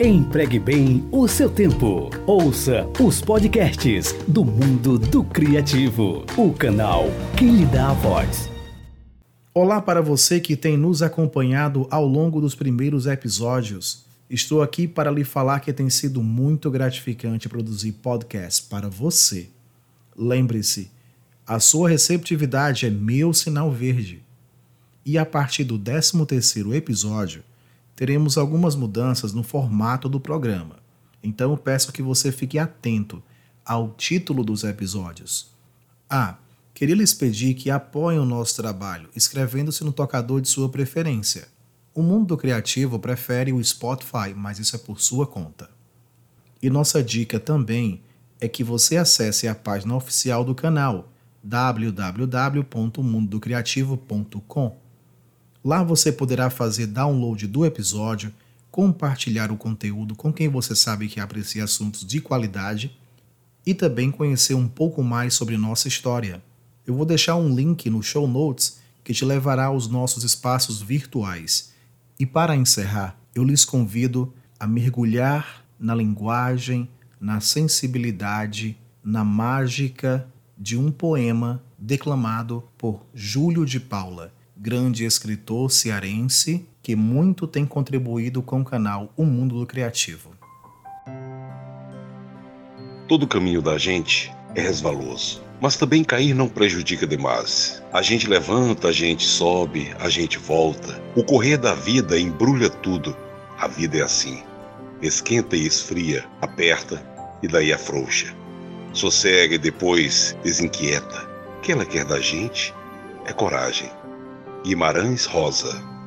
Empregue bem o seu tempo. Ouça os podcasts do mundo do criativo. O canal que lhe dá a voz. Olá para você que tem nos acompanhado ao longo dos primeiros episódios. Estou aqui para lhe falar que tem sido muito gratificante produzir podcasts para você. Lembre-se, a sua receptividade é meu sinal verde. E a partir do 13º episódio, teremos algumas mudanças no formato do programa. Então peço que você fique atento ao título dos episódios. Ah, queria lhes pedir que apoiem o nosso trabalho escrevendo-se no tocador de sua preferência. O mundo criativo prefere o Spotify, mas isso é por sua conta. E nossa dica também é que você acesse a página oficial do canal www.mundocreativo.com Lá você poderá fazer download do episódio, compartilhar o conteúdo com quem você sabe que aprecia assuntos de qualidade e também conhecer um pouco mais sobre nossa história. Eu vou deixar um link no show notes que te levará aos nossos espaços virtuais. E para encerrar, eu lhes convido a mergulhar na linguagem, na sensibilidade, na mágica de um poema declamado por Júlio de Paula grande escritor cearense que muito tem contribuído com o canal O Mundo do Criativo. Todo caminho da gente é resvaloso, mas também cair não prejudica demais. A gente levanta, a gente sobe, a gente volta. O correr da vida embrulha tudo. A vida é assim. Esquenta e esfria, aperta e daí afrouxa. Sossega e depois desinquieta. O que ela quer da gente é coragem. Guimarães Rosa